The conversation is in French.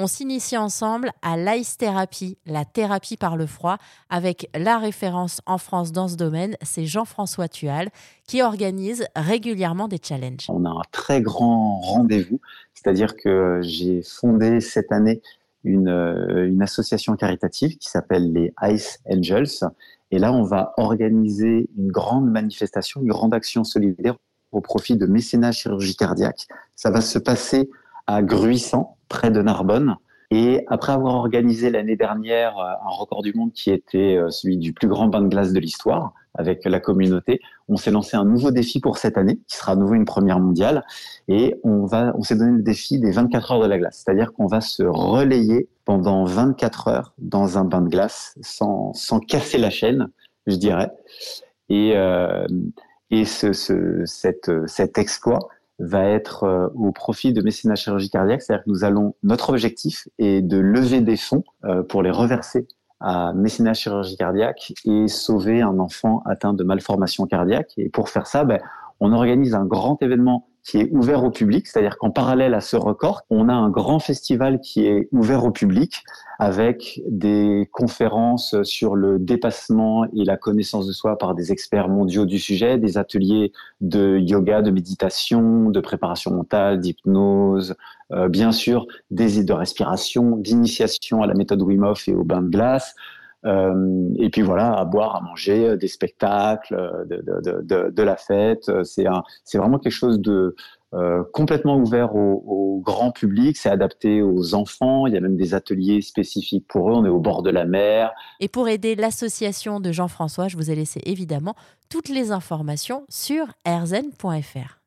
On s'initie ensemble à l'ice thérapie, la thérapie par le froid, avec la référence en France dans ce domaine, c'est Jean-François Tual, qui organise régulièrement des challenges. On a un très grand rendez-vous, c'est-à-dire que j'ai fondé cette année une, une association caritative qui s'appelle les Ice Angels. Et là, on va organiser une grande manifestation, une grande action solidaire au profit de mécénat chirurgie cardiaque. Ça va se passer à Gruissant, près de Narbonne. Et après avoir organisé l'année dernière euh, un record du monde qui était euh, celui du plus grand bain de glace de l'histoire avec la communauté, on s'est lancé un nouveau défi pour cette année, qui sera à nouveau une première mondiale. Et on va, on s'est donné le défi des 24 heures de la glace. C'est-à-dire qu'on va se relayer pendant 24 heures dans un bain de glace sans, sans casser la chaîne, je dirais. Et, euh, et ce, ce, cette, cet exploit va être euh, au profit de mécénat chirurgie cardiaque, c'est-à-dire que nous allons, notre objectif est de lever des fonds euh, pour les reverser à mécénat chirurgie cardiaque et sauver un enfant atteint de malformation cardiaque. Et pour faire ça, ben, on organise un grand événement qui est ouvert au public, c'est-à-dire qu'en parallèle à ce record, on a un grand festival qui est ouvert au public avec des conférences sur le dépassement et la connaissance de soi par des experts mondiaux du sujet, des ateliers de yoga, de méditation, de préparation mentale, d'hypnose, euh, bien sûr des de respiration, d'initiation à la méthode Wim Hof et au bain de glace, et puis voilà, à boire, à manger, euh, des spectacles, euh, de, la fête. C'est c'est vraiment quelque chose de euh, complètement ouvert au, au grand public. C'est adapté aux enfants. Il y a même des ateliers spécifiques pour eux. On est au bord de la mer. Et pour aider l'association de Jean-François, je vous ai laissé évidemment toutes les informations sur erzen.fr.